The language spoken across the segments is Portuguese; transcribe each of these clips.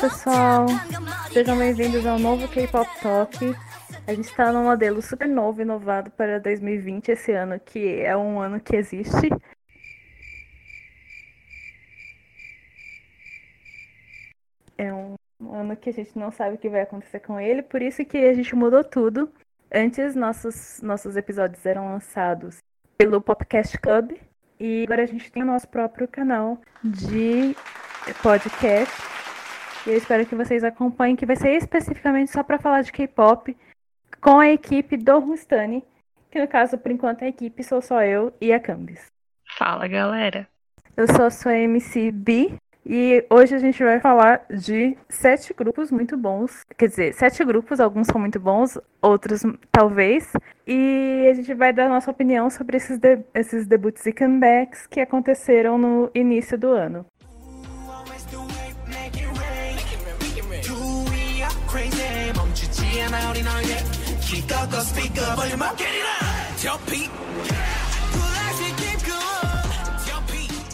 Pessoal, sejam bem-vindos ao novo K-Pop Talk. A gente está num modelo super novo, inovado para 2020, esse ano que é um ano que existe. É um ano que a gente não sabe o que vai acontecer com ele, por isso que a gente mudou tudo. Antes, nossos, nossos episódios eram lançados pelo Popcast Club, e agora a gente tem o nosso próprio canal de podcast. E eu espero que vocês acompanhem, que vai ser especificamente só para falar de K-pop com a equipe do Rustani, que no caso, por enquanto, a equipe sou só eu e a Cambis. Fala, galera. Eu sou a sua MC B e hoje a gente vai falar de sete grupos muito bons. Quer dizer, sete grupos, alguns são muito bons, outros talvez. E a gente vai dar nossa opinião sobre esses, de esses debuts e comebacks que aconteceram no início do ano.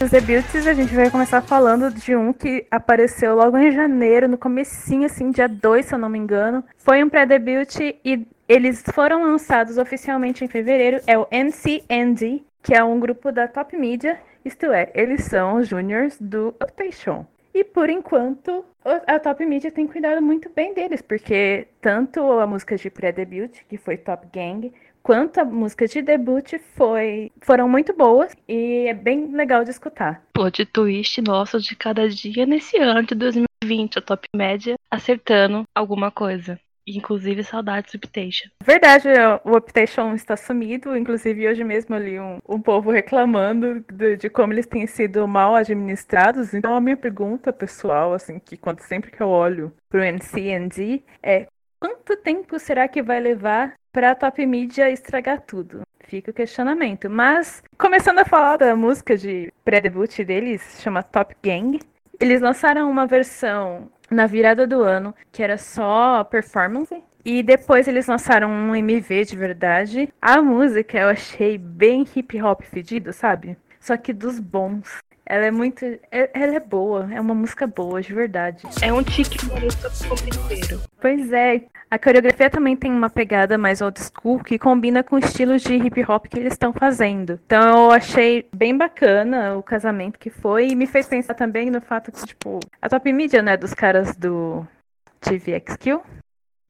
Os debuts a gente vai começar falando de um que apareceu logo em janeiro, no comecinho, assim, dia 2, se eu não me engano. Foi um pré-debut e eles foram lançados oficialmente em fevereiro. É o NCND, que é um grupo da Top Media. Isto é, eles são os juniors do Uptation. E por enquanto, a Top Media tem cuidado muito bem deles, porque tanto a música de pré-debut, que foi Top Gang, quanto a música de debut foi, foram muito boas e é bem legal de escutar. Plot twist nosso de cada dia nesse ano de 2020, a Top Média acertando alguma coisa. Inclusive saudades do Uptation. Verdade, o Uptation está sumido. Inclusive, hoje mesmo eu li um, um povo reclamando de, de, como eles têm sido mal administrados. Então, a minha pergunta pessoal, assim, que quando sempre que eu olho para o NCND, é quanto tempo será que vai levar para a Top Media estragar tudo? Fica o questionamento. Mas, começando a falar da música de pré-debut deles, chama Top Gang. Eles lançaram uma versão na virada do ano, que era só performance. E depois eles lançaram um MV de verdade. A música eu achei bem hip hop fedido, sabe? Só que dos bons. Ela é muito. É, ela é boa, é uma música boa, de verdade. É um tique bonito inteiro. Pois é. A coreografia também tem uma pegada mais old school que combina com o estilo de hip hop que eles estão fazendo. Então eu achei bem bacana o casamento que foi e me fez pensar também no fato que, tipo, a top media, né, dos caras do TVXQ?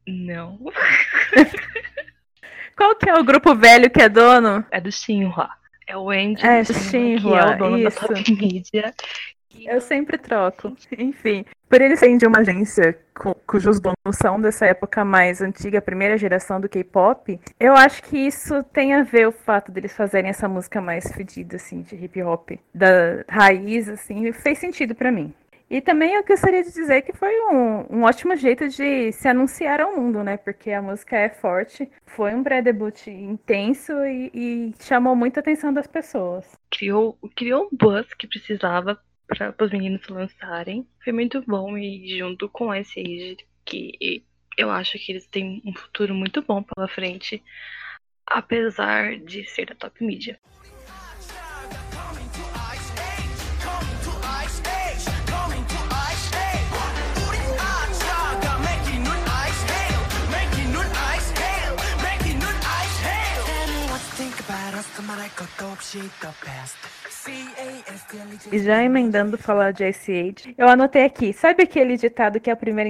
Não. Qual que é o grupo velho que é dono? É do Shinhwa. É o Andy, é, Shinhwa, que é o dono isso. da Top Media. Eu sempre troco. Enfim, por ele ser de uma agência cu cujos donos são dessa época mais antiga, a primeira geração do K-pop, eu acho que isso tem a ver o fato deles fazerem essa música mais fedida, assim, de hip hop, da raiz, assim, fez sentido para mim. E também eu gostaria de dizer que foi um, um, ótimo jeito de se anunciar ao mundo, né? Porque a música é forte, foi um pré-debut intenso e, e, chamou muita atenção das pessoas. Criou, criou um buzz que precisava para os meninos lançarem. Foi muito bom e junto com esse que eu acho que eles têm um futuro muito bom pela frente, apesar de ser da top mídia. E já emendando falar de SH, eu anotei aqui, sabe aquele ditado que a primeira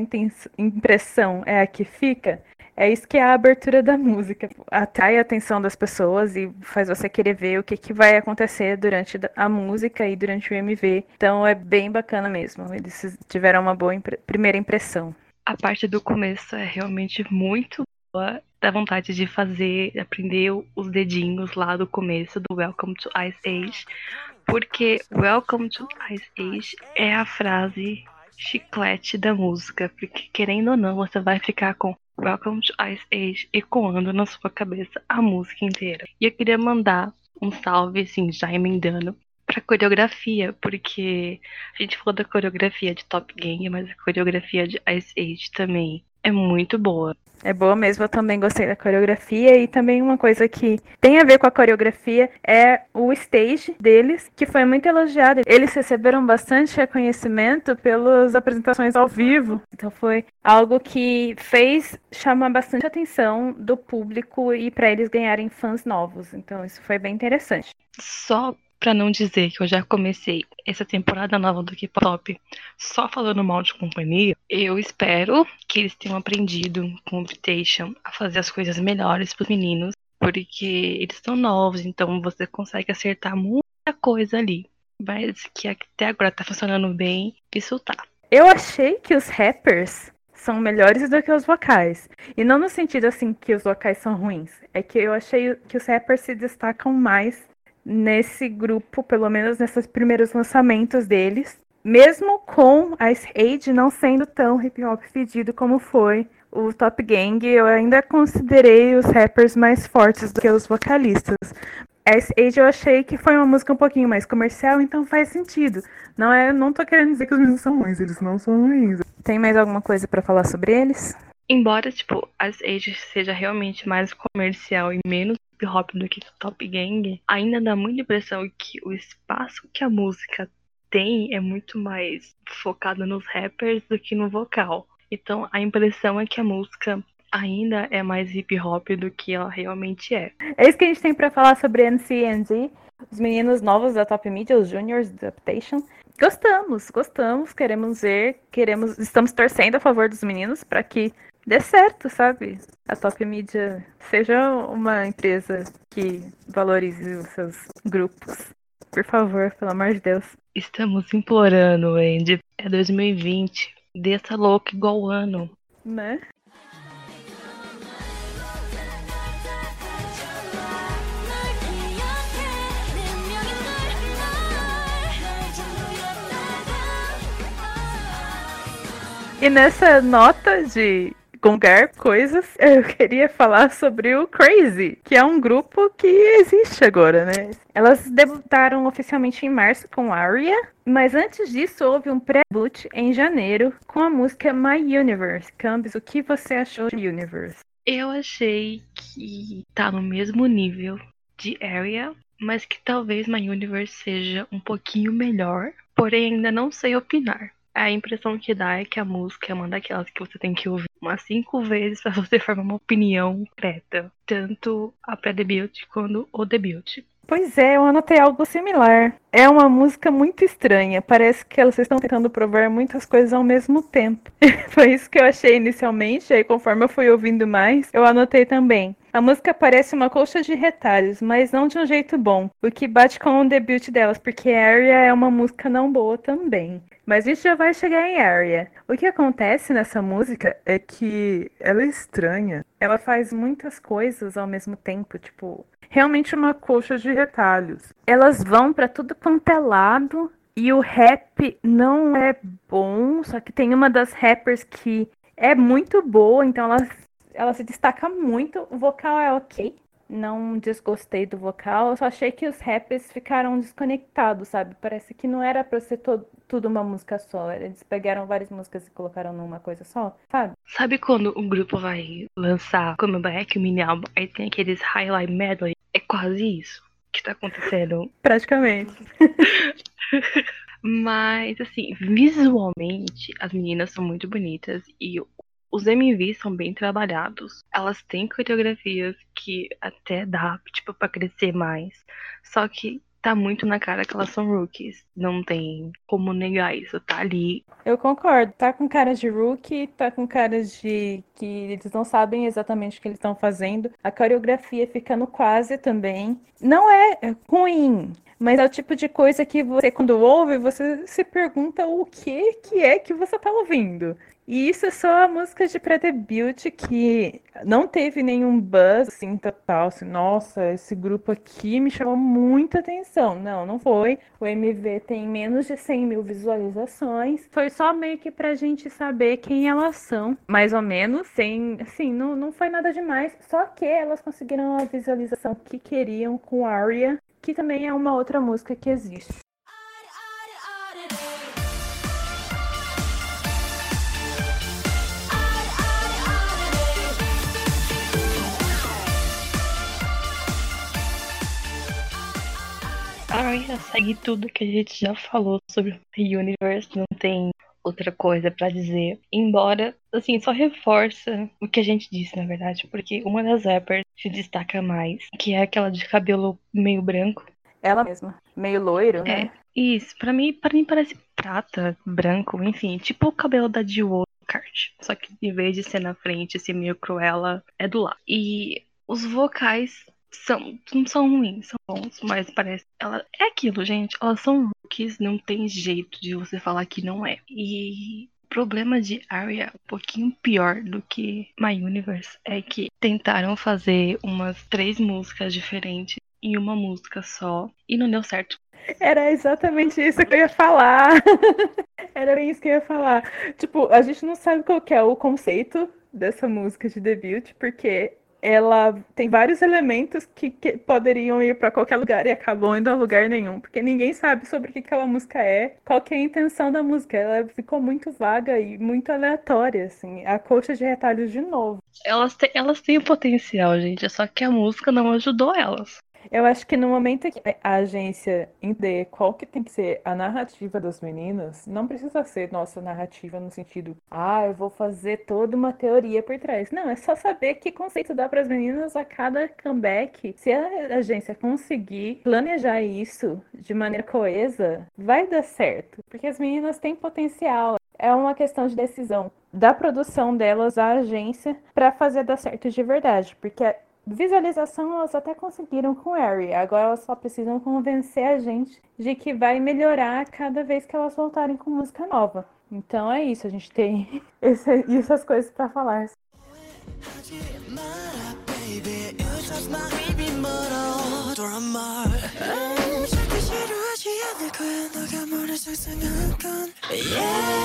impressão é a que fica? É isso que é a abertura da música. Atrai a atenção das pessoas e faz você querer ver o que, que vai acontecer durante a música e durante o MV. Então é bem bacana mesmo. Eles tiveram uma boa impre primeira impressão. A parte do começo é realmente muito boa dá vontade de fazer, aprender os dedinhos lá do começo do Welcome to Ice Age, porque Welcome to Ice Age é a frase chiclete da música, porque querendo ou não, você vai ficar com Welcome to Ice Age ecoando na sua cabeça a música inteira. E eu queria mandar um salve, assim, já emendando, pra coreografia, porque a gente falou da coreografia de Top Gang, mas a coreografia de Ice Age também é muito boa. É boa mesmo, eu também gostei da coreografia e também uma coisa que tem a ver com a coreografia é o stage deles, que foi muito elogiado. Eles receberam bastante reconhecimento pelas apresentações ao vivo, então foi algo que fez chamar bastante atenção do público e para eles ganharem fãs novos. Então isso foi bem interessante. Só para não dizer que eu já comecei essa temporada nova do K-pop só falando mal de companhia, eu espero que eles tenham aprendido com o Invitation a fazer as coisas melhores para os meninos, porque eles estão novos, então você consegue acertar muita coisa ali. Mas que até agora tá funcionando bem, isso tá. Eu achei que os rappers são melhores do que os vocais. E não no sentido assim que os vocais são ruins. É que eu achei que os rappers se destacam mais nesse grupo, pelo menos nesses primeiros lançamentos deles. Mesmo com a Age não sendo tão hip hop pedido como foi o Top Gang, eu ainda considerei os rappers mais fortes do que os vocalistas. Ice Age eu achei que foi uma música um pouquinho mais comercial, então faz sentido. Não é, não tô querendo dizer que os meninos são ruins, eles não são ruins. Tem mais alguma coisa para falar sobre eles? Embora, tipo, as Age seja realmente mais comercial e menos hip hop do que Top Gang, ainda dá muita impressão que o espaço que a música tem é muito mais focado nos rappers do que no vocal. Então a impressão é que a música ainda é mais hip hop do que ela realmente é. É isso que a gente tem para falar sobre NCNZ, os meninos novos da Top Media, os Juniors Adaptation. Gostamos, gostamos, queremos ver, queremos, estamos torcendo a favor dos meninos para que dê certo, sabe? A Top Media seja uma empresa que valorize os seus grupos. Por favor, pelo amor de Deus. Estamos implorando, Andy. É 2020. Desça louco igual o ano. Né? E nessa nota de gongar coisas, eu queria falar sobre o Crazy, que é um grupo que existe agora, né? Elas debutaram oficialmente em março com Aria, mas antes disso houve um pré-boot em janeiro com a música My Universe. Cambis, o que você achou de Universe? Eu achei que tá no mesmo nível de Area, mas que talvez My Universe seja um pouquinho melhor, porém ainda não sei opinar. A impressão que dá é que a música é uma daquelas que você tem que ouvir umas cinco vezes para você formar uma opinião concreta. Tanto a pré-debut quanto o debut. Pois é, eu anotei algo similar. É uma música muito estranha. Parece que elas estão tentando provar muitas coisas ao mesmo tempo. Foi isso que eu achei inicialmente, aí conforme eu fui ouvindo mais, eu anotei também. A música parece uma colcha de retalhos, mas não de um jeito bom, o que bate com o debut delas, porque Area é uma música não boa também. Mas a gente já vai chegar em Area. O que acontece nessa música é que ela é estranha. Ela faz muitas coisas ao mesmo tempo, tipo, realmente uma colcha de retalhos. Elas vão para tudo quanto é lado e o rap não é bom, só que tem uma das rappers que é muito boa, então ela ela se destaca muito. O vocal é ok. Não desgostei do vocal. Eu só achei que os rappers ficaram desconectados, sabe? Parece que não era pra ser todo, tudo uma música só. Eles pegaram várias músicas e colocaram numa coisa só, sabe? Sabe quando um grupo vai lançar comeback, o mini álbum, aí tem aqueles highlight medley? É quase isso que tá acontecendo. Praticamente. Mas, assim, visualmente, as meninas são muito bonitas e os MVs são bem trabalhados. Elas têm coreografias que até dá, tipo, pra crescer mais. Só que tá muito na cara que elas são rookies. Não tem como negar isso, tá ali. Eu concordo. Tá com cara de rookie, tá com cara de que eles não sabem exatamente o que eles estão fazendo. A coreografia fica no quase também. Não é ruim, mas é o tipo de coisa que você, quando ouve, você se pergunta o que, que é que você tá ouvindo. E isso é só a música de pré-debut que não teve nenhum buzz assim total, assim, nossa, esse grupo aqui me chamou muita atenção. Não, não foi. O MV tem menos de 100 mil visualizações. Foi só meio que pra gente saber quem elas são, mais ou menos. Sem, assim, não, não foi nada demais. Só que elas conseguiram a visualização que queriam com Aria, que também é uma outra música que existe. Ah, a Rina segue tudo que a gente já falou sobre o Universe, não tem outra coisa para dizer. Embora, assim, só reforça o que a gente disse, na verdade, porque uma das rappers se destaca mais, que é aquela de cabelo meio branco. Ela mesma, meio loiro, né? É, isso. Para mim, para mim parece prata, branco, enfim, tipo o cabelo da Jiwoo Card. Só que em vez de ser na frente, ser meio cruela, é do lado. E os vocais são, não são ruins, são bons, mas parece. Ela é aquilo, gente. Elas são rookies, não tem jeito de você falar que não é. E o problema de Arya, um pouquinho pior do que My Universe, é que tentaram fazer umas três músicas diferentes em uma música só e não deu certo. Era exatamente isso que eu ia falar. Era isso que eu ia falar. Tipo, a gente não sabe qual é o conceito dessa música de debut, porque ela tem vários elementos que, que poderiam ir para qualquer lugar e acabam indo a lugar nenhum, porque ninguém sabe sobre o que aquela música é, qual é a intenção da música. Ela ficou muito vaga e muito aleatória, assim. A coxa de retalhos de novo. Elas, têm, elas têm o potencial, gente, só que a música não ajudou elas. Eu acho que no momento que a agência entender qual que tem que ser a narrativa das meninas, não precisa ser nossa narrativa no sentido, ah, eu vou fazer toda uma teoria por trás. Não, é só saber que conceito dá para as meninas a cada comeback. Se a agência conseguir planejar isso de maneira coesa, vai dar certo, porque as meninas têm potencial. É uma questão de decisão da produção delas, a agência, para fazer dar certo de verdade, porque Visualização elas até conseguiram com Harry, agora elas só precisam convencer a gente de que vai melhorar cada vez que elas voltarem com música nova. Então é isso, a gente tem esse, essas coisas para falar. Yeah.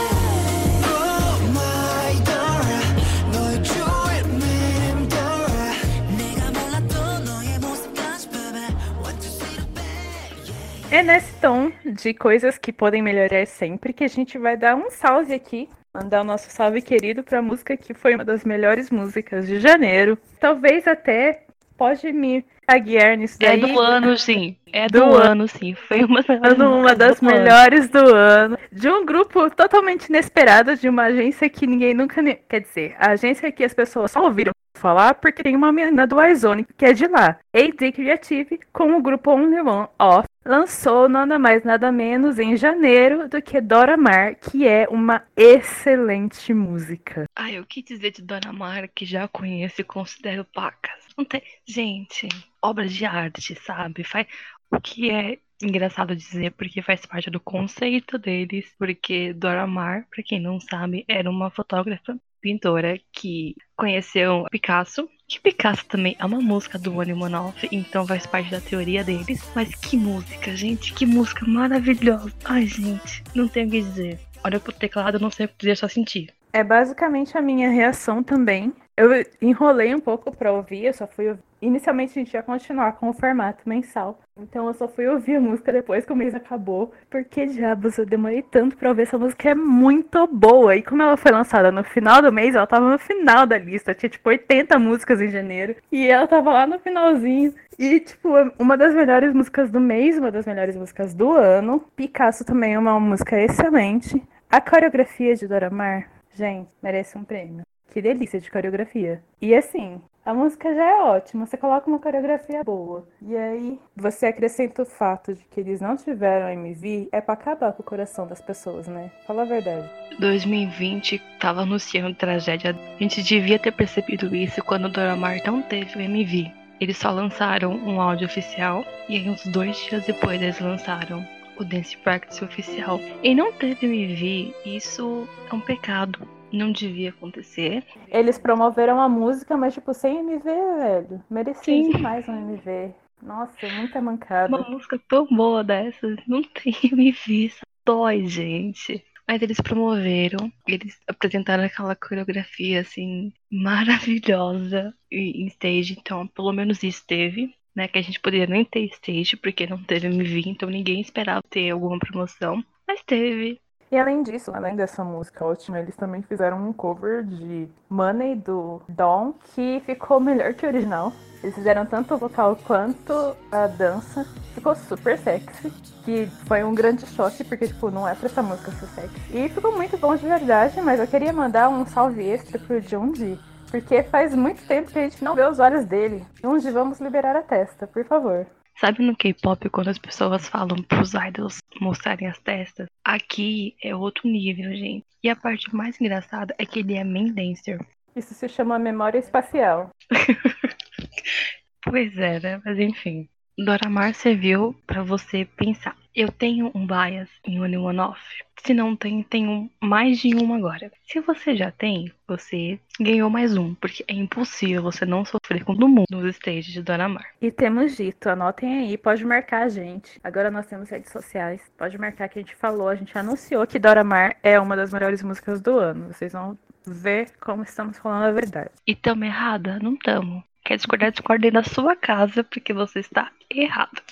É nesse tom de coisas que podem melhorar sempre que a gente vai dar um salve aqui. Mandar o nosso salve querido para a música que foi uma das melhores músicas de janeiro. Talvez até pode me taguear nisso é daí. É do ano, sim. É do, do ano, sim. Foi uma, uma das do melhores ano. do ano. De um grupo totalmente inesperado, de uma agência que ninguém nunca. Quer dizer, a agência que as pessoas só ouviram falar porque tem uma menina do Warzone que é de lá. AD Creative, com o grupo Only One Off, lançou nada mais nada menos em janeiro do que Dora Maar, que é uma excelente música. Ai, eu quis dizer de Dora Maar que já conheço e considero pacas. Não tem... Gente, obra de arte, sabe? Faz o que é engraçado dizer porque faz parte do conceito deles, porque Dora Maar, para quem não sabe, era uma fotógrafa pintora que conheceu Picasso. Que Picasso também é uma música do One Monoff, então faz parte da teoria deles. Mas que música, gente, que música maravilhosa. Ai, gente, não tenho o que dizer. Olha pro teclado, não sei o que dizer, só sentir. É basicamente a minha reação também. Eu enrolei um pouco pra ouvir, eu só fui ouvir. Inicialmente a gente ia continuar com o formato mensal. Então eu só fui ouvir a música depois que o mês acabou. Porque diabos, eu demorei tanto pra ouvir essa música, é muito boa. E como ela foi lançada no final do mês, ela tava no final da lista. Tinha tipo 80 músicas em janeiro. E ela tava lá no finalzinho. E, tipo, uma das melhores músicas do mês, uma das melhores músicas do ano. Picasso também é uma música excelente. A coreografia de Dora Maar Gente, merece um prêmio. Que delícia de coreografia. E assim, a música já é ótima, você coloca uma coreografia boa. E aí, você acrescenta o fato de que eles não tiveram MV, é para acabar com o coração das pessoas, né? Fala a verdade. 2020 tava anunciando tragédia. A gente devia ter percebido isso quando o Doramar não teve o MV. Eles só lançaram um áudio oficial e aí uns dois dias depois eles lançaram o Dance Practice oficial. E não teve MV, isso é um pecado. Não devia acontecer. Eles promoveram a música, mas tipo, sem MV, velho. Merecia demais um MV. Nossa, muita mancada. Uma música tão boa dessas, não tem MV, dói, gente. Mas eles promoveram, eles apresentaram aquela coreografia assim maravilhosa em stage, então pelo menos isso teve né? Que a gente poderia nem ter stage, porque não teve MV, então ninguém esperava ter alguma promoção. Mas teve. E além disso, além dessa música ótima, eles também fizeram um cover de Money do Dawn, que ficou melhor que o original. Eles fizeram tanto o vocal quanto a dança. Ficou super sexy. Que foi um grande choque, porque, tipo, não é pra essa música ser sexy. E ficou muito bom de verdade, mas eu queria mandar um salve extra pro Junji. Porque faz muito tempo que a gente não vê os olhos dele. Junji, vamos liberar a testa, por favor. Sabe no K-pop quando as pessoas falam pros idols mostrarem as testas? Aqui é outro nível, gente. E a parte mais engraçada é que ele é main dancer. Isso se chama memória espacial. pois é, né? Mas enfim. Doramar serviu para você pensar. Eu tenho um bias em One One Off. Se não tem, tenho mais de um agora. Se você já tem, você ganhou mais um, porque é impossível você não sofrer com todo mundo nos stages de Doramar. E temos dito, anotem aí, pode marcar a gente. Agora nós temos redes sociais, pode marcar que a gente falou, a gente anunciou que Doramar é uma das melhores músicas do ano. Vocês vão ver como estamos falando a verdade. E tamo errada? Não tamo. Quer discordar, discorde na sua casa, porque você está errado.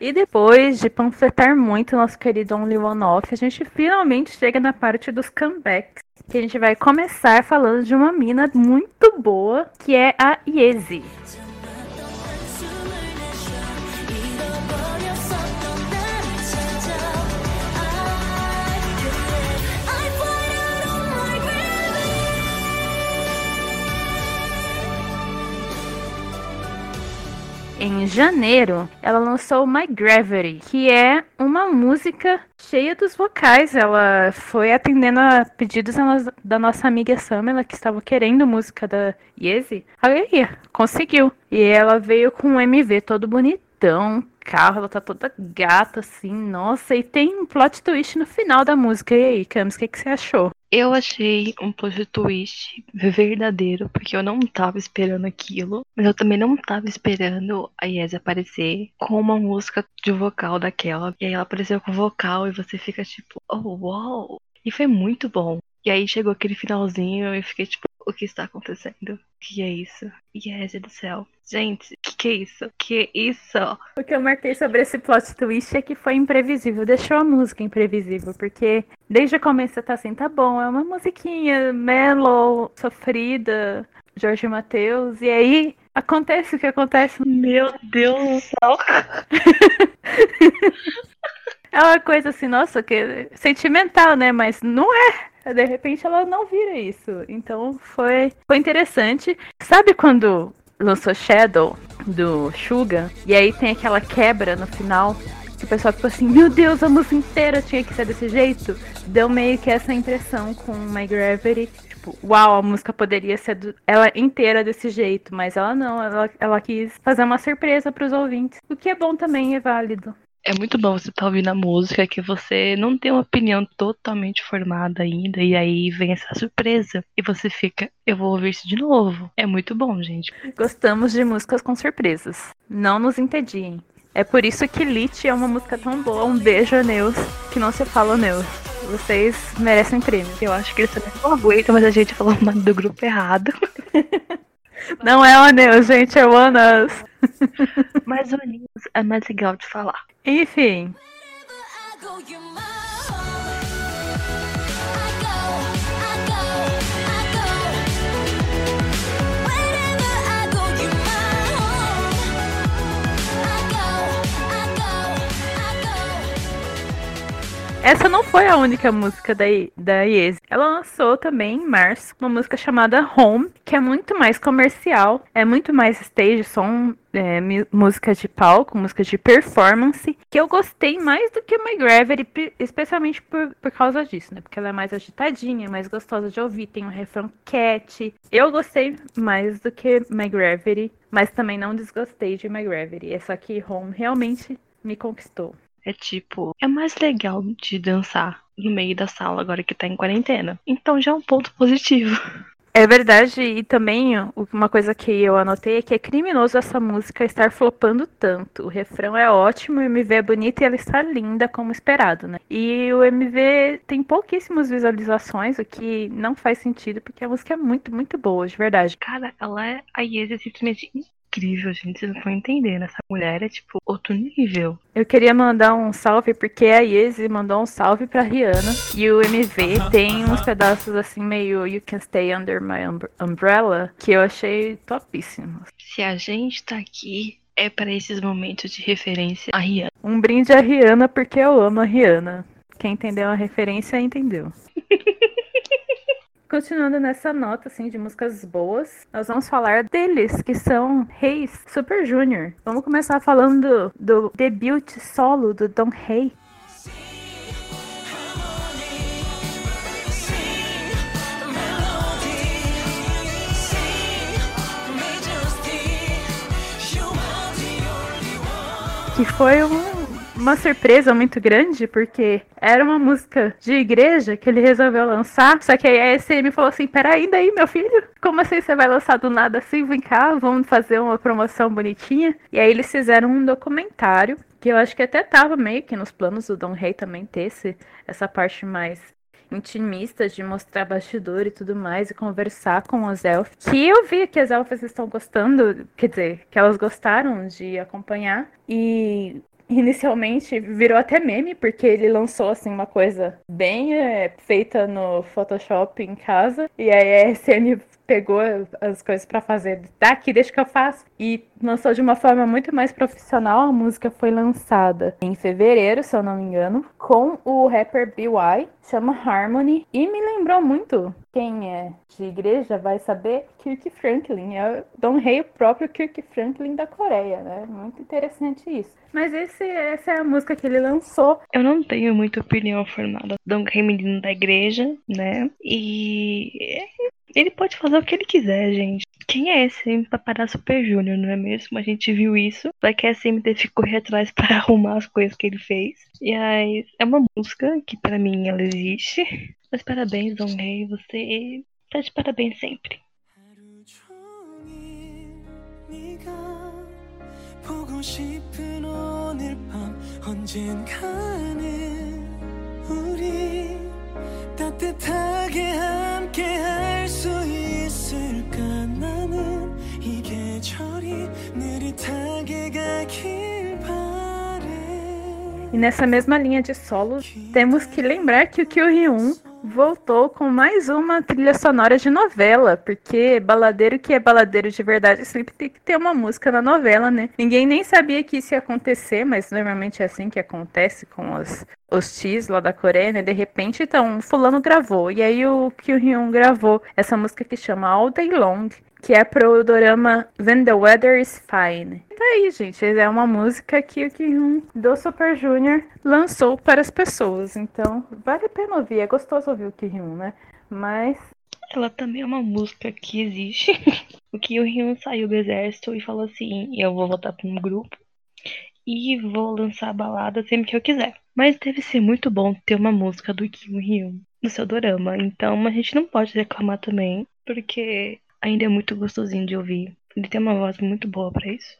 E depois de panfletar muito nosso querido Only One Off, a gente finalmente chega na parte dos comebacks. Que a gente vai começar falando de uma mina muito boa, que é a Yezi. Em janeiro, ela lançou My Gravity, que é uma música cheia dos vocais. Ela foi atendendo a pedidos da nossa amiga Samela, que estava querendo música da Yezi. Aí, conseguiu. E ela veio com um MV todo bonitão, carro, ela tá toda gata, assim, nossa, e tem um plot twist no final da música. E aí, Camis, o que, que você achou? Eu achei um plot twist verdadeiro, porque eu não tava esperando aquilo, mas eu também não tava esperando a Yes aparecer com uma música de vocal daquela. E aí ela apareceu com vocal e você fica tipo, oh, uau! E foi muito bom. E aí chegou aquele finalzinho e eu fiquei tipo, o que está acontecendo? O que é isso? Yes do céu. Gente, o que, que é isso? Que é isso? O que eu marquei sobre esse plot twist é que foi imprevisível. Deixou a música imprevisível, porque desde o começo tá assim, tá bom, é uma musiquinha mellow, sofrida, Jorge Matheus, e aí acontece o que acontece. Meu Deus do céu! é uma coisa assim, nossa, que sentimental, né? Mas não é de repente ela não vira isso. Então foi, foi interessante. Sabe quando lançou Shadow do Suga? E aí tem aquela quebra no final. Que o pessoal ficou assim, meu Deus, a música inteira tinha que ser desse jeito. Deu meio que essa impressão com My Gravity. Tipo, uau, a música poderia ser do... ela inteira desse jeito, mas ela não, ela, ela quis fazer uma surpresa para os ouvintes. O que é bom também é válido é muito bom você estar tá ouvindo a música que você não tem uma opinião totalmente formada ainda e aí vem essa surpresa e você fica, eu vou ouvir isso de novo. É muito bom, gente. Gostamos de músicas com surpresas. Não nos entediem. É por isso que Lit é uma música tão boa. Um beijo Neus, que não se fala Neus. Vocês merecem prêmio. Eu acho que eles também não aguentam, mas a gente falou o nome do grupo errado. Não é o Neus, gente, é o Anas. Mas o Neus é mais legal de falar. Enfim. Essa não foi a única música da, da Yes. Ela lançou também em março uma música chamada Home, que é muito mais comercial, é muito mais stage, som, é, música de palco, música de performance, que eu gostei mais do que My Gravity, especialmente por, por causa disso, né? Porque ela é mais agitadinha, mais gostosa de ouvir, tem um refrão cat. Eu gostei mais do que My Gravity, mas também não desgostei de My Gravity. Essa aqui, Home, realmente me conquistou. É tipo, é mais legal de dançar no meio da sala agora que tá em quarentena. Então já é um ponto positivo. É verdade, e também uma coisa que eu anotei é que é criminoso essa música estar flopando tanto. O refrão é ótimo, o MV é bonito e ela está linda como esperado, né? E o MV tem pouquíssimas visualizações, o que não faz sentido, porque a música é muito, muito boa, de verdade. Cara, ela é. A é simplesmente incrível, gente. Vocês não estão entendendo. Essa mulher é, tipo, outro nível. Eu queria mandar um salve, porque a Yezi mandou um salve pra Rihanna. E o MV tem uns pedaços assim, meio You Can Stay Under My Umbrella, que eu achei topíssimos. Se a gente tá aqui, é para esses momentos de referência a Rihanna. Um brinde a Rihanna, porque eu amo a Rihanna. Quem entendeu a referência, entendeu. Continuando nessa nota assim de músicas boas, nós vamos falar deles, que são Reis Super Junior. Vamos começar falando do, debut solo do Don Rei. Que foi um uma surpresa muito grande, porque era uma música de igreja que ele resolveu lançar. Só que aí a SM falou assim: peraí, daí, meu filho? Como assim você vai lançar do nada assim? Vem cá, vamos fazer uma promoção bonitinha. E aí eles fizeram um documentário. Que eu acho que até tava meio que nos planos do Don Rey também ter esse, essa parte mais intimista de mostrar bastidor e tudo mais e conversar com as elfas. Que eu vi que as elfas estão gostando, quer dizer, que elas gostaram de acompanhar. E inicialmente virou até meme, porque ele lançou assim uma coisa bem é, feita no Photoshop em casa, e aí a SM pegou as coisas para fazer daqui, deixa que eu faço, e lançou de uma forma muito mais profissional. A música foi lançada em fevereiro, se eu não me engano, com o rapper BY, chama Harmony, e me lembrou muito. Quem é de igreja vai saber Kirk Franklin, é o Don Rei, o próprio Kirk Franklin da Coreia, né? Muito interessante isso. Mas esse, essa é a música que ele lançou. Eu não tenho muita opinião formada. Don Rei, menino da igreja, né? E ele pode fazer o que ele quiser, gente. Quem é esse pra parar Super Júnior, não é mesmo? A gente viu isso. Vai que a SM teve que correr atrás para arrumar as coisas que ele fez. E aí, é uma música que para mim ela existe. Mas parabéns, Don Rei. Você tá de parabéns sempre. 따뜻하게 함께 할 수 있을까 나는 이 계절이 느릿하게 가길 바래 E nessa mesma linha de solos, temos que lembrar que o Kyo-hyun voltou com mais uma trilha sonora de novela, porque baladeiro que é baladeiro de verdade sempre tem que ter uma música na novela, né? Ninguém nem sabia que isso ia acontecer, mas normalmente é assim que acontece com os, os Ts lá da Coreia, né? De repente, então, fulano gravou, e aí o Kyuhyun gravou essa música que chama All Day Long, que é pro dorama When the Weather is Fine. Tá aí, gente, é uma música que o Kyun do Super Junior lançou para as pessoas, então vale a pena ouvir, é gostoso ouvir o Kyun, né? Mas ela também é uma música que existe. o Kyun saiu do exército e falou assim: "Eu vou voltar para um grupo e vou lançar a balada sempre que eu quiser". Mas deve ser muito bom ter uma música do Kim Hyun no seu dorama. Então a gente não pode reclamar também, porque ainda é muito gostosinho de ouvir. Ele tem uma voz muito boa para isso.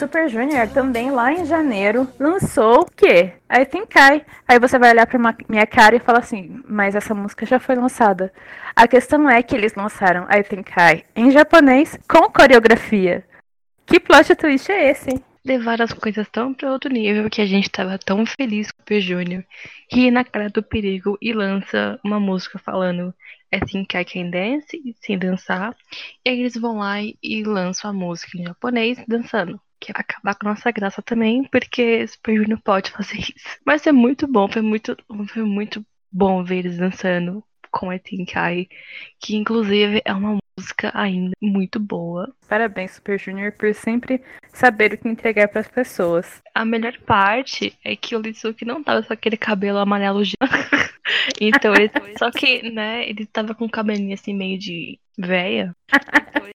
Super Junior também lá em janeiro lançou o quê? I Think I. Aí você vai olhar pra minha cara e falar assim, mas essa música já foi lançada. A questão é que eles lançaram I Think I em japonês com coreografia. Que plot twist é esse? Levar as coisas tão para outro nível que a gente tava tão feliz com o P Júnior. Ri na cara do perigo e lança uma música falando I Think I Can Dance, sem dançar. E aí eles vão lá e lançam a música em japonês dançando que vai acabar com a nossa graça também, porque Super Junior pode fazer isso. Mas é muito bom, foi muito, foi muito bom ver eles dançando com a Think I, que inclusive é uma música ainda muito boa. Parabéns, Super Junior, por sempre saber o que entregar para as pessoas. A melhor parte é que o Litsuki não tava com aquele cabelo amarelo já. então ele, só que, né, ele tava com um cabelinho assim meio de véia. Então,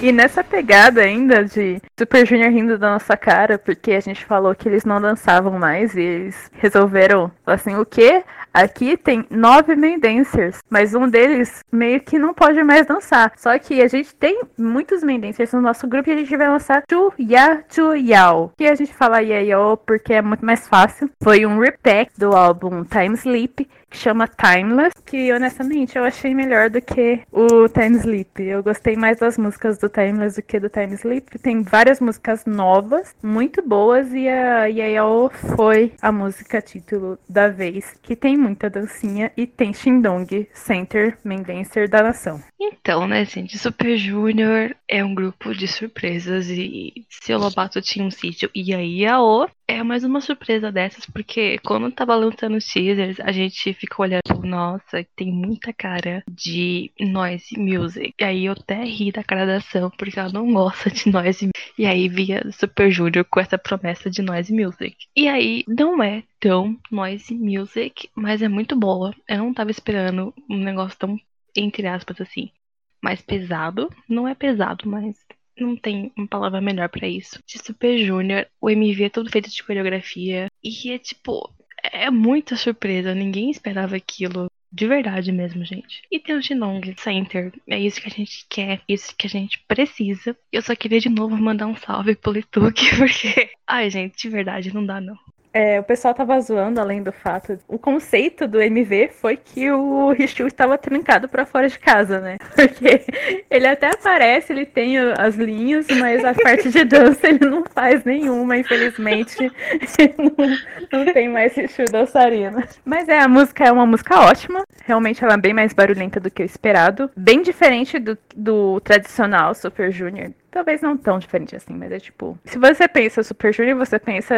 E nessa pegada ainda de Super Junior rindo da nossa cara, porque a gente falou que eles não dançavam mais e eles resolveram, assim, o quê? Aqui tem nove main dancers, mas um deles meio que não pode mais dançar. Só que a gente tem muitos main dancers no nosso grupo e a gente vai lançar Chu Ya Chu Yao. Que a gente fala Ya porque é muito mais fácil. Foi um repack do álbum Time Sleep que chama Timeless, que honestamente eu achei melhor do que o Time Sleep. Eu gostei mais das músicas do Timeless do que do Time Sleep. Tem várias músicas novas, muito boas, e a Yayao foi a música título da vez, que tem muita dancinha e tem Shindong, Center Main Dancer da nação. Então, né, gente, Super Junior é um grupo de surpresas e se o Lobato tinha um sítio e aí a O é mais uma surpresa dessas, porque quando tava lançando os teasers, a gente fica olhando, nossa, tem muita cara de noise music. E aí eu até ri da cara da Sam, porque ela não gosta de noise E aí via Super Junior com essa promessa de noise music. E aí não é tão noise music, mas é muito boa. Eu não tava esperando um negócio tão, entre aspas, assim, mais pesado. Não é pesado, mas não tem uma palavra melhor para isso. De Super Junior, o MV é todo feito de coreografia. E é tipo, é muita surpresa. Ninguém esperava aquilo. De verdade mesmo, gente. E tem o Shinong Center. É isso que a gente quer, isso que a gente precisa. Eu só queria de novo mandar um salve pro Lituque, porque. Ai, gente, de verdade, não dá não. É, o pessoal tava zoando, além do fato. O conceito do MV foi que o Ryu estava trancado para fora de casa, né? Porque ele até aparece, ele tem as linhas, mas a parte de dança ele não faz nenhuma, infelizmente. não, não tem mais Ryu dançarina. Mas é, a música é uma música ótima. Realmente ela é bem mais barulhenta do que o esperado. Bem diferente do, do tradicional Super Junior Talvez não tão diferente assim, mas é tipo. Se você pensa Super Junior, você pensa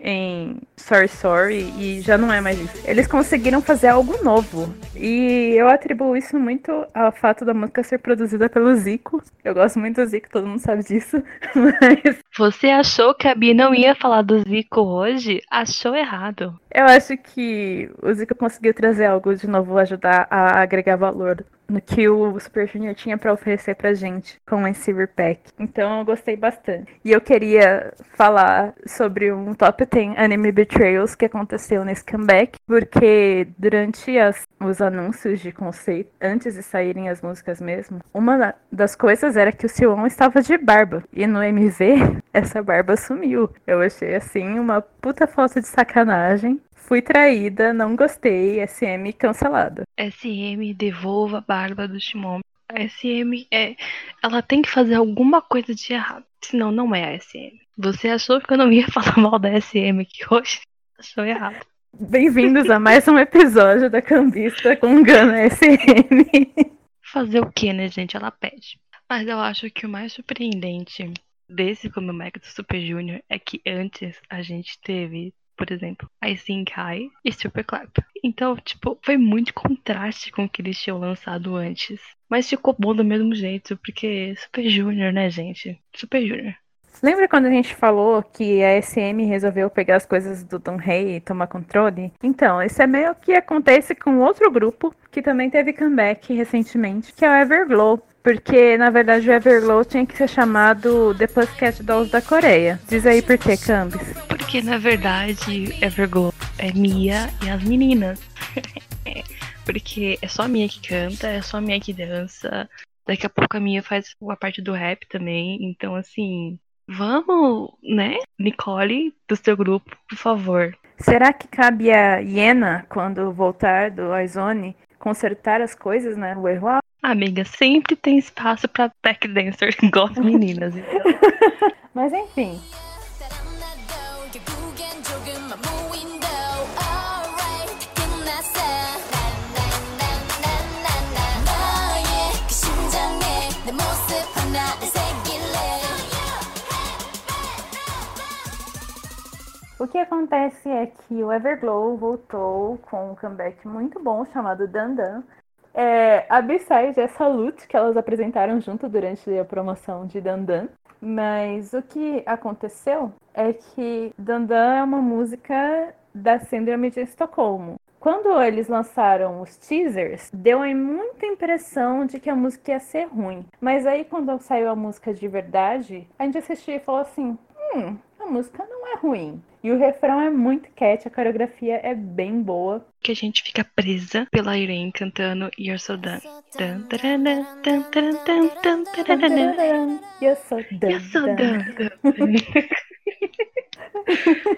em Sorry Sorry e já não é mais isso. Eles conseguiram fazer algo novo. E eu atribuo isso muito ao fato da música ser produzida pelo Zico. Eu gosto muito do Zico, todo mundo sabe disso. Mas. Você achou que a Bia não ia falar do Zico hoje? Achou errado. Eu acho que o Zico conseguiu trazer algo de novo, ajudar a agregar valor no que o Super Junior tinha para oferecer pra gente com esse repack. Então eu gostei bastante. E eu queria falar sobre um top 10 anime betrayals que aconteceu nesse comeback, porque durante as, os anúncios de conceito, antes de saírem as músicas mesmo, uma das coisas era que o Siwon estava de barba. E no MV, essa barba sumiu. Eu achei assim uma puta falta de sacanagem. Fui traída, não gostei, SM cancelada. SM, devolva a barba do Shimon. A SM é. Ela tem que fazer alguma coisa de errado. Senão não é a SM. Você achou que eu não ia falar mal da SM aqui hoje? Achou errado. Bem-vindos a mais um episódio da Cambista com Gana SM. Fazer o que, né, gente? Ela pede. Mas eu acho que o mais surpreendente desse comeback do Super Junior é que antes a gente teve por exemplo, I Think High e Super Clap. Então, tipo, foi muito contraste com o que eles tinham lançado antes. Mas ficou bom do mesmo jeito, porque Super Junior, né, gente? Super Junior. Lembra quando a gente falou que a SM resolveu pegar as coisas do Don Rei e tomar controle? Então, isso é meio que acontece com outro grupo que também teve comeback recentemente, que é o Everglow. Porque, na verdade, o Everglow tinha que ser chamado The Pussycat Dolls da Coreia. Diz aí por que, Cambis? Porque, na verdade, Everglow é Mia e as meninas. Porque é só a Mia que canta, é só a Mia que dança. Daqui a pouco a Mia faz a parte do rap também. Então, assim, vamos, né? Nicole, do seu grupo, por favor. Será que cabe a Iena, quando voltar do Aizone, consertar as coisas, né? O erro Amiga, sempre tem espaço pra tech dancer igual as meninas. Então. Mas enfim. O que acontece é que o Everglow voltou com um comeback muito bom chamado Dandan, é, a B-side é Salute, que elas apresentaram junto durante a promoção de Dandan. Mas o que aconteceu é que Dandan é uma música da Síndrome de Estocolmo. quando eles lançaram os teasers, deu muita impressão de que a música ia ser ruim. Mas aí quando saiu a música de verdade, a gente assistiu e falou assim: hum, a música não é ruim. E o refrão é muito cat, a coreografia é bem boa. Que a gente fica presa pela Irene cantando You're So Done. You're So Done. You're So Done.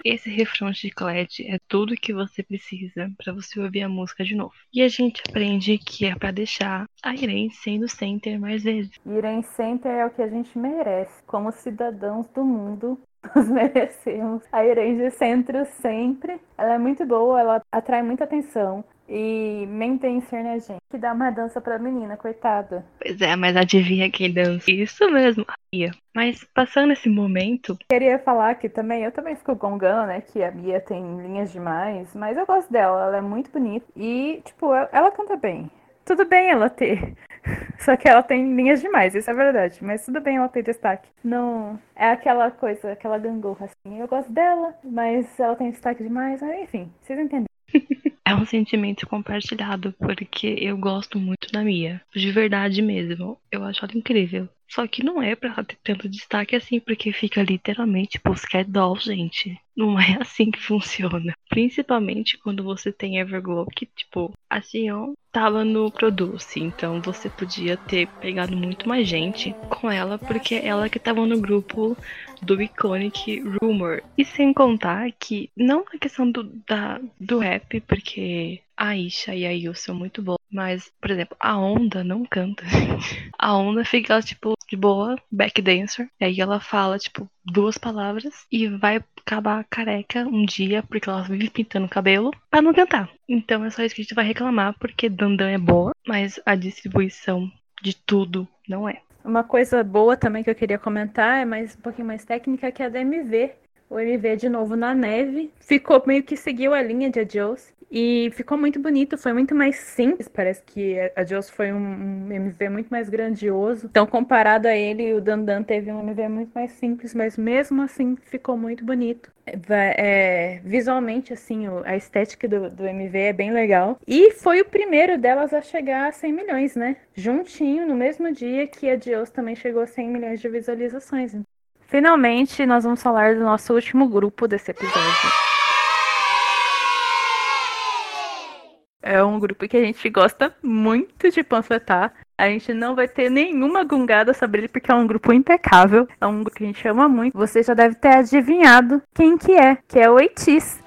Esse refrão chiclete é tudo que você precisa para você ouvir a música de novo. E a gente aprende que é para deixar a Irene sendo center mais vezes. Irene center é o que a gente merece, como cidadãos do mundo. Nós merecemos a Irene de centro sempre. Ela é muito boa, ela atrai muita atenção. E Mentencer, né, gente? Que dá uma dança pra menina, coitada. Pois é, mas adivinha quem dança? Isso mesmo, a Mia. Mas passando esse momento. Queria falar que também, eu também fico gongando, né? Que a Mia tem linhas demais. Mas eu gosto dela, ela é muito bonita. E, tipo, ela, ela canta bem. Tudo bem ela ter. Só que ela tem linhas demais, isso é verdade. Mas tudo bem ela ter destaque. Não. É aquela coisa, aquela gangorra assim. Eu gosto dela, mas ela tem destaque demais. Enfim, vocês entendem. É um sentimento compartilhado, porque eu gosto muito da Mia. De verdade mesmo. Eu acho ela incrível. Só que não é pra ela ter tanto destaque assim, porque fica literalmente Pussycat Doll, gente. Não é assim que funciona. Principalmente quando você tem Everglow, que, tipo, a Sion tava no Produce, então você podia ter pegado muito mais gente com ela, porque ela que tava no grupo do Iconic Rumor. E sem contar que, não a questão do, da, do rap, porque a Isha e a Yu são muito boas. Mas, por exemplo, a Onda não canta. A Onda fica, tipo, de boa, back dancer. E aí ela fala, tipo, duas palavras e vai acabar careca um dia, porque ela vive pintando o cabelo, pra não cantar. Então é só isso que a gente vai reclamar, porque Dandan é boa, mas a distribuição de tudo não é. Uma coisa boa também que eu queria comentar é mais um pouquinho mais técnica, que é a da MV. O MV de novo na neve. Ficou meio que seguiu a linha de Adios. E ficou muito bonito, foi muito mais simples. Parece que a Joss foi um, MV muito mais grandioso. Então, comparado a ele, o Dandan teve um MV muito mais simples, mas mesmo assim ficou muito bonito. É, visualmente, assim, a estética do, do MV é bem legal. E foi o primeiro delas a chegar a 100 milhões, né? Juntinho, no mesmo dia que a Joss também chegou a 100 milhões de visualizações. Finalmente, nós vamos falar do nosso último grupo desse episódio. É um grupo que a gente gosta muito de panfletar. A gente não vai ter nenhuma gungada sobre ele porque é um grupo impecável. É um grupo que a gente ama muito. Você já deve ter adivinhado quem que é, que é o Eitis.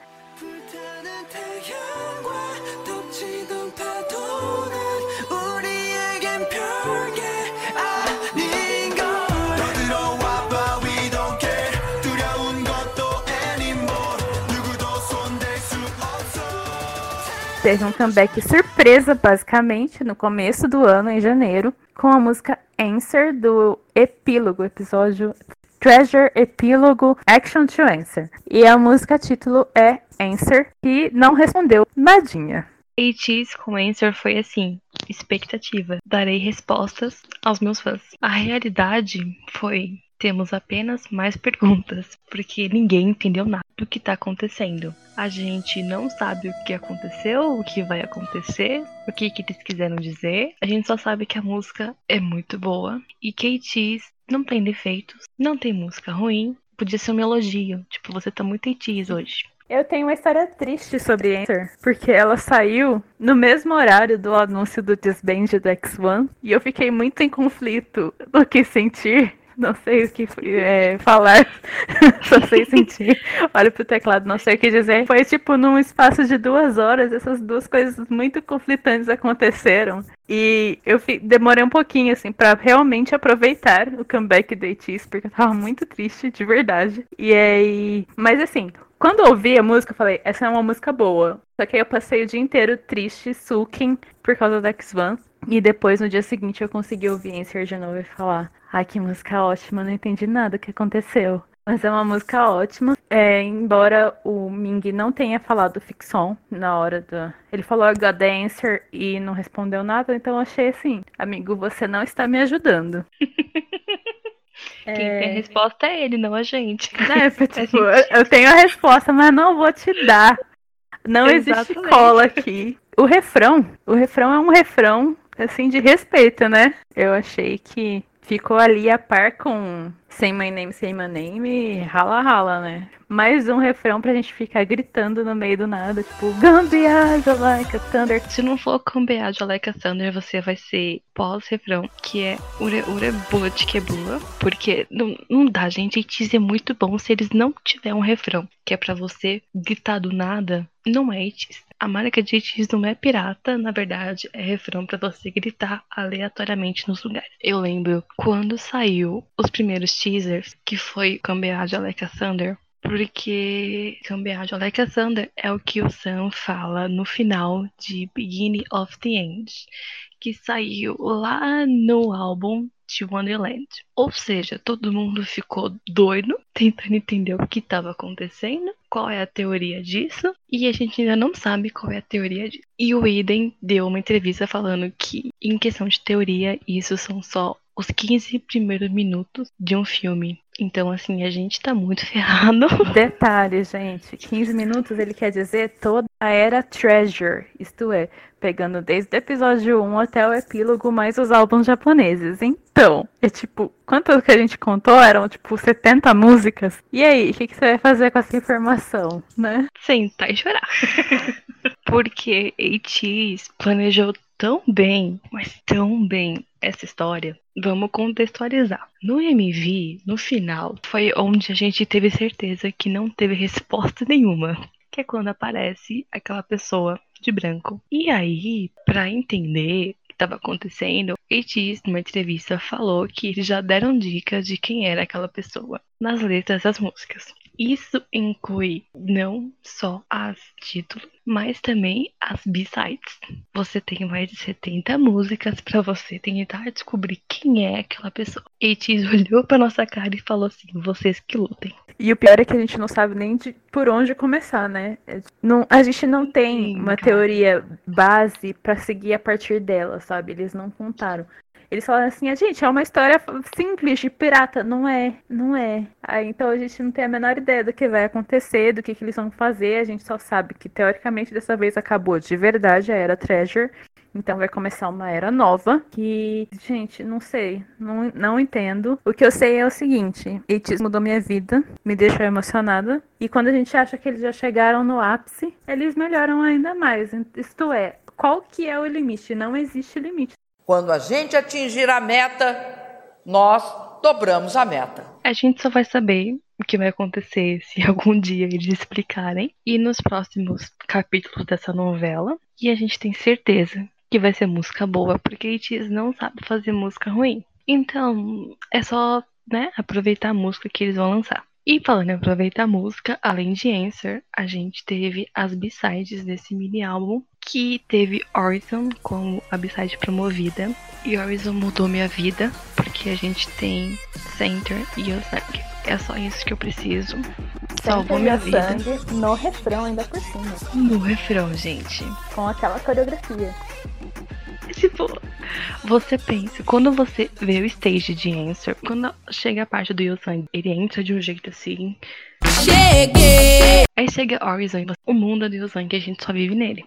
Teve um comeback surpresa, basicamente, no começo do ano, em janeiro, com a música Answer do Epílogo, episódio Treasure Epílogo Action to Answer. E a música título é Answer, que não respondeu nadinha. ATs com Answer foi assim, expectativa. Darei respostas aos meus fãs. A realidade foi temos apenas mais perguntas, porque ninguém entendeu nada do que está acontecendo. A gente não sabe o que aconteceu, o que vai acontecer, o que, que eles quiseram dizer. A gente só sabe que a música é muito boa e KTs não tem defeitos, não tem música ruim. Podia ser um elogio, tipo, você tá muito ATs hoje. Eu tenho uma história triste sobre Enter, porque ela saiu no mesmo horário do anúncio do Disband do X1 e eu fiquei muito em conflito do que sentir não sei o que é, falar, só sei sentir. Olho pro teclado, não sei o que dizer. Foi tipo num espaço de duas horas, essas duas coisas muito conflitantes aconteceram. E eu demorei um pouquinho, assim, para realmente aproveitar o comeback do Etis, porque eu tava muito triste, de verdade. E aí. Mas assim, quando eu ouvi a música, eu falei, essa é uma música boa. Só que aí eu passei o dia inteiro triste, sulking, por causa da X-Van. E depois, no dia seguinte, eu consegui ouvir em de novo e falar: Ai, que música ótima, não entendi nada do que aconteceu. Mas é uma música ótima. É, embora o Ming não tenha falado ficção na hora do. Ele falou God Dancer e não respondeu nada, então achei assim: Amigo, você não está me ajudando. Quem é... tem a resposta é ele, não a gente. É, tipo, eu tenho a resposta, mas não vou te dar. Não existe cola aqui. O refrão, o refrão é um refrão assim de respeito, né? Eu achei que ficou ali a par com Sem My Name, Sem My Name, rala rala, né? Mais um refrão pra gente ficar gritando no meio do nada, tipo, Gambiaja like a thunder. Se não for Gambiaja like a thunder, você vai ser pós-refrão, que é Ure Ure boa de que boa, porque não, não dá, gente, e é muito bom se eles não tiver um refrão, que é para você gritar do nada, não é itis. A marca de itis não é pirata, na verdade, é refrão para você gritar aleatoriamente nos lugares. Eu lembro quando saiu os primeiros teasers, que foi Gambiaja like a thunder, porque Cambiage Alexander é o que o Sam fala no final de Beginning of the End, que saiu lá no álbum de Wonderland. Ou seja, todo mundo ficou doido, tentando entender o que estava acontecendo, qual é a teoria disso, e a gente ainda não sabe qual é a teoria disso. E o Eden deu uma entrevista falando que, em questão de teoria, isso são só os 15 primeiros minutos de um filme. Então, assim, a gente tá muito ferrado. Detalhe, gente. 15 minutos ele quer dizer toda a era Treasure. Isto é, pegando desde o episódio 1 até o epílogo, mais os álbuns japoneses. Então, é tipo, quantas que a gente contou? Eram tipo 70 músicas. E aí, o que, que você vai fazer com essa informação, né? Sentar e chorar. Porque ATEEZ planejou tão bem, mas tão bem essa história. Vamos contextualizar. No MV, no final, foi onde a gente teve certeza que não teve resposta nenhuma. Que é quando aparece aquela pessoa de branco. E aí, para entender o que estava acontecendo, Etis, numa entrevista, falou que eles já deram dicas de quem era aquela pessoa nas letras das músicas. Isso inclui não só as títulos, mas também as B-sides. Você tem mais de 70 músicas para você tentar descobrir quem é aquela pessoa. Eitis olhou para nossa cara e falou assim: vocês que lutem. E o pior é que a gente não sabe nem de por onde começar, né? Não, a gente não tem Sim, uma cara. teoria base para seguir a partir dela, sabe? Eles não contaram. Eles falaram assim, a gente, é uma história simples de pirata. Não é, não é. Aí, então a gente não tem a menor ideia do que vai acontecer, do que, que eles vão fazer. A gente só sabe que, teoricamente, dessa vez acabou de verdade a Era Treasure. Então vai começar uma era nova. Que, gente, não sei. Não, não entendo. O que eu sei é o seguinte: Itis mudou minha vida, me deixou emocionada. E quando a gente acha que eles já chegaram no ápice, eles melhoram ainda mais. Isto é, qual que é o limite? Não existe limite. Quando a gente atingir a meta, nós dobramos a meta. A gente só vai saber o que vai acontecer se algum dia eles explicarem e nos próximos capítulos dessa novela. E a gente tem certeza que vai ser música boa, porque Itis não sabe fazer música ruim. Então, é só, né, aproveitar a música que eles vão lançar. E falando em aproveitar a música, além de Answer, a gente teve as b-sides desse mini álbum que teve Horizon como a b-side promovida. E Horizon mudou minha vida, porque a gente tem Center e Yosang. É só isso que eu preciso. Salvou minha vida. No refrão, ainda por cima. No refrão, gente. Com aquela coreografia. Tipo, você pensa, quando você vê o stage de Answer, quando chega a parte do Yosang, ele entra de um jeito assim. Cheguei! Aí chega Horizon, o mundo é do Yosang, a gente só vive nele.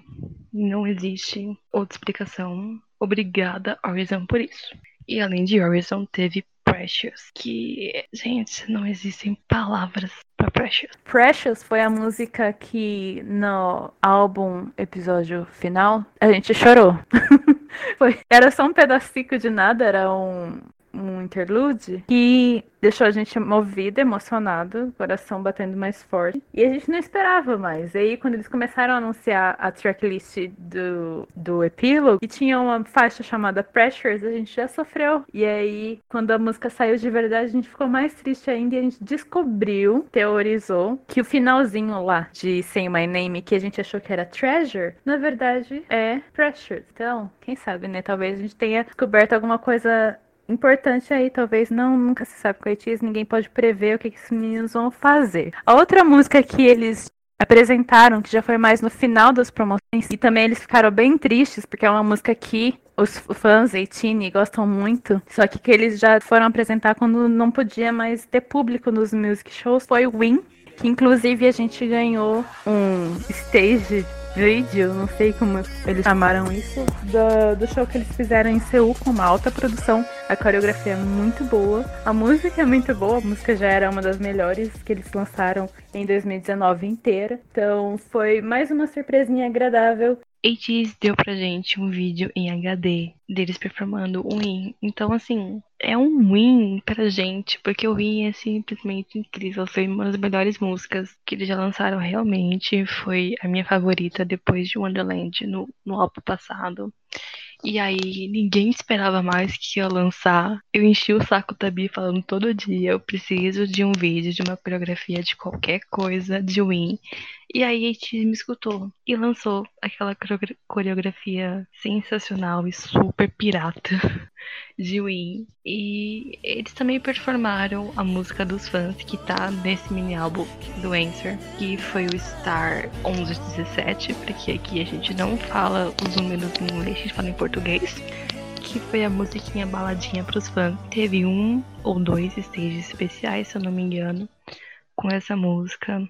Não existe outra explicação. Obrigada, Horizon, por isso. E além de Horizon, teve Precious, que, gente, não existem palavras para Precious. Precious foi a música que no álbum episódio final a gente chorou. foi, era só um pedacinho de nada, era um, um interlude que deixou a gente movida, emocionado, coração batendo mais forte. E a gente não esperava mais. E aí, quando eles começaram a anunciar a tracklist do, do epílogo, e tinha uma faixa chamada Pressures, a gente já sofreu. E aí, quando a música saiu de verdade, a gente ficou mais triste ainda e a gente descobriu, teorizou, que o finalzinho lá de Say My Name, que a gente achou que era Treasure, na verdade é Pressures. Então, quem sabe, né? Talvez a gente tenha descoberto alguma coisa importante aí, talvez não, nunca se sabe com a ITs, ninguém pode prever o que, que esses meninos vão fazer. A outra música que eles apresentaram, que já foi mais no final das promoções, e também eles ficaram bem tristes, porque é uma música que os fãs e Tini gostam muito, só que que eles já foram apresentar quando não podia mais ter público nos music shows, foi Win, que inclusive a gente ganhou um stage vídeo, não sei como eles chamaram isso, do, do show que eles fizeram em Seul com uma alta produção. A coreografia é muito boa, a música é muito boa, a música já era uma das melhores que eles lançaram em 2019 inteira. Então foi mais uma surpresinha agradável ATEEZ deu pra gente um vídeo em HD deles performando o Win. Então, assim, é um win pra gente, porque o Win é simplesmente incrível. Foi uma das melhores músicas que eles já lançaram realmente. Foi a minha favorita depois de Wonderland no, no álbum passado. E aí ninguém esperava mais que ia lançar. Eu enchi o saco da Bia falando todo dia, eu preciso de um vídeo, de uma coreografia de qualquer coisa de Win. E aí a gente me escutou e lançou aquela coreografia sensacional e super pirata de Win. E eles também performaram a música dos fãs que tá nesse mini álbum do Answer, que foi o Star 1117, porque aqui a gente não fala os números em inglês, a gente fala em português que foi a musiquinha baladinha pros fãs. Teve um ou dois stages especiais, se eu não me engano, com essa música.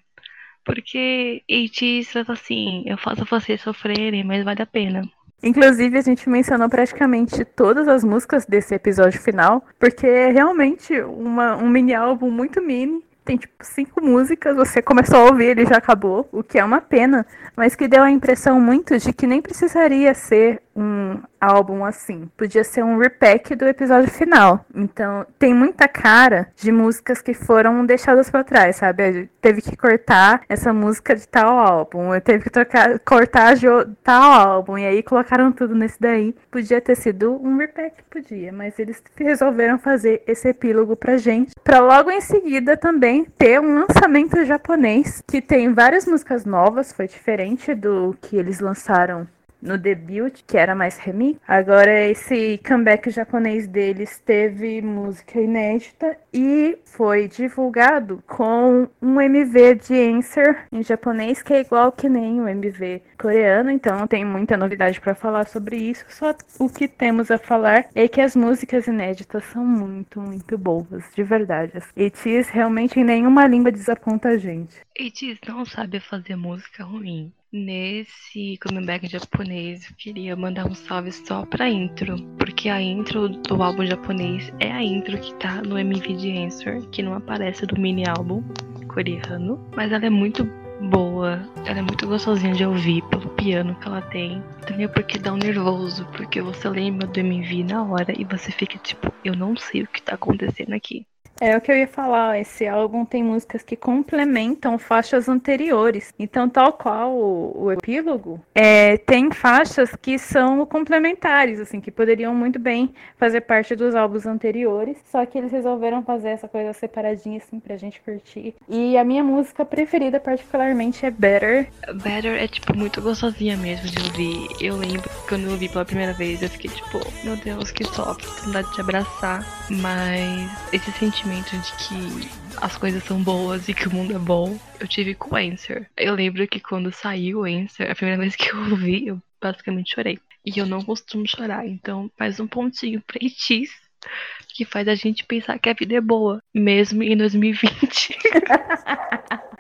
Porque AT trata assim, eu faço vocês sofrerem, mas vale a pena. Inclusive, a gente mencionou praticamente todas as músicas desse episódio final, porque é realmente uma, um mini álbum muito mini. Tem tipo cinco músicas, você começou a ouvir, ele já acabou, o que é uma pena, mas que deu a impressão muito de que nem precisaria ser um álbum assim. Podia ser um repack do episódio final. Então, tem muita cara de músicas que foram deixadas para trás, sabe? Teve que cortar essa música de tal álbum, teve que trocar, cortar de tal álbum, e aí colocaram tudo nesse daí. Podia ter sido um repack, podia, mas eles resolveram fazer esse epílogo pra gente, para logo em seguida também ter um lançamento japonês que tem várias músicas novas, foi diferente do que eles lançaram no debut, que era mais remix. Agora esse comeback japonês deles teve música inédita e foi divulgado com um MV de Answer em japonês que é igual que nem o MV coreano, então não tem muita novidade para falar sobre isso. Só o que temos a falar é que as músicas inéditas são muito, muito boas, de verdade. Etis realmente em nenhuma língua desaponta a gente. Etis não sabe fazer música ruim. Nesse comeback japonês, eu queria mandar um salve só pra intro, porque a intro do álbum japonês é a intro que tá no MV de Answer, que não aparece do mini álbum coreano, mas ela é muito boa, ela é muito gostosinha de ouvir pelo piano que ela tem. Também porque dá um nervoso, porque você lembra do MV na hora e você fica tipo, eu não sei o que tá acontecendo aqui. É o que eu ia falar, esse álbum tem músicas que complementam faixas anteriores. Então, tal qual o, o epílogo, é, tem faixas que são complementares, assim, que poderiam muito bem fazer parte dos álbuns anteriores, só que eles resolveram fazer essa coisa separadinha, assim, pra gente curtir. E a minha música preferida, particularmente, é Better. Better é, tipo, muito gostosinha mesmo de ouvir. Eu lembro quando eu ouvi pela primeira vez, eu fiquei, tipo, meu Deus, que top, vontade de te abraçar. Mas esse sentimento sentimento de que as coisas são boas e que o mundo é bom, eu tive com o Answer. Eu lembro que quando saiu o Answer, a primeira vez que eu ouvi, eu basicamente chorei. E eu não costumo chorar, então faz um pontinho pra Itis, que faz a gente pensar que a vida é boa, mesmo em 2020.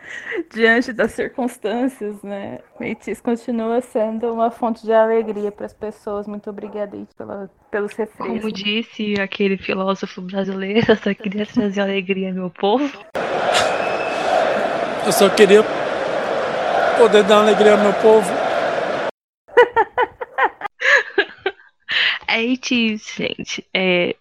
diante das circunstâncias, né? Metis continua sendo uma fonte de alegria para as pessoas. Muito obrigada pela, pelos refrescos. Como disse aquele filósofo brasileiro, eu só queria trazer alegria ao meu povo. Eu só queria poder dar alegria ao meu povo. É ITs, gente. É.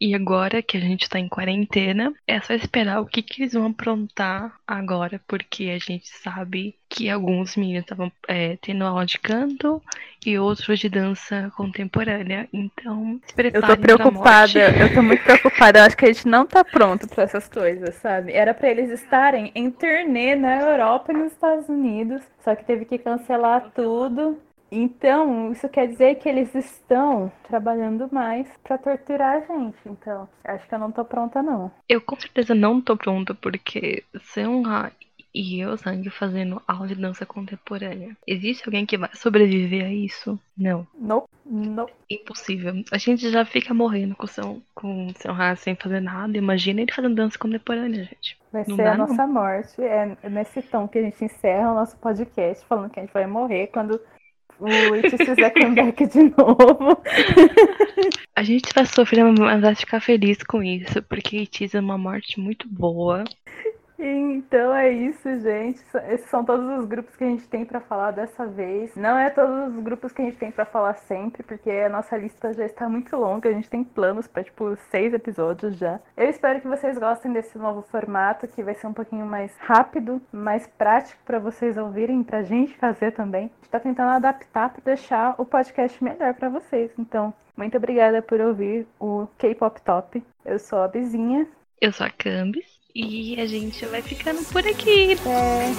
E agora que a gente tá em quarentena, é só esperar o que, que eles vão aprontar agora, porque a gente sabe que alguns meninos estavam é, tendo aula de canto e outros de dança contemporânea. Então, se Eu tô preocupada, eu tô muito preocupada. Eu acho que a gente não tá pronto para essas coisas, sabe? Era para eles estarem em turnê na Europa e nos Estados Unidos, só que teve que cancelar tudo. Então, isso quer dizer que eles estão trabalhando mais para torturar a gente. Então, acho que eu não tô pronta, não. Eu com certeza não tô pronta, porque Seunha e eu, Sangue, fazendo aula de dança contemporânea. Existe alguém que vai sobreviver a isso? Não. Não, não. Impossível. A gente já fica morrendo com o seu, com o seu raça sem fazer nada. Imagina ele fazendo dança contemporânea, gente. Vai Não ser dá, a não. nossa morte. É nesse tom que a gente encerra o nosso podcast, falando que a gente vai morrer quando o It fizer comeback de novo. A gente vai sofrer, mas vai ficar feliz com isso, porque It é uma morte muito boa. Então é isso, gente. Esses são todos os grupos que a gente tem pra falar dessa vez. Não é todos os grupos que a gente tem pra falar sempre, porque a nossa lista já está muito longa. A gente tem planos pra tipo seis episódios já. Eu espero que vocês gostem desse novo formato, que vai ser um pouquinho mais rápido, mais prático pra vocês ouvirem, pra gente fazer também. A gente tá tentando adaptar pra deixar o podcast melhor pra vocês. Então, muito obrigada por ouvir o K-Pop Top. Eu sou a Bizinha. Eu sou a Cambis. E a gente vai ficando por aqui. É.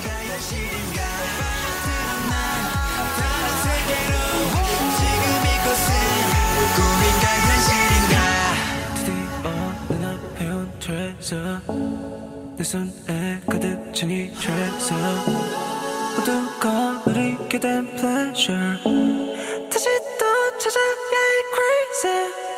죄서 내 손에 가득 찬이 죄서 모든 걸 crazy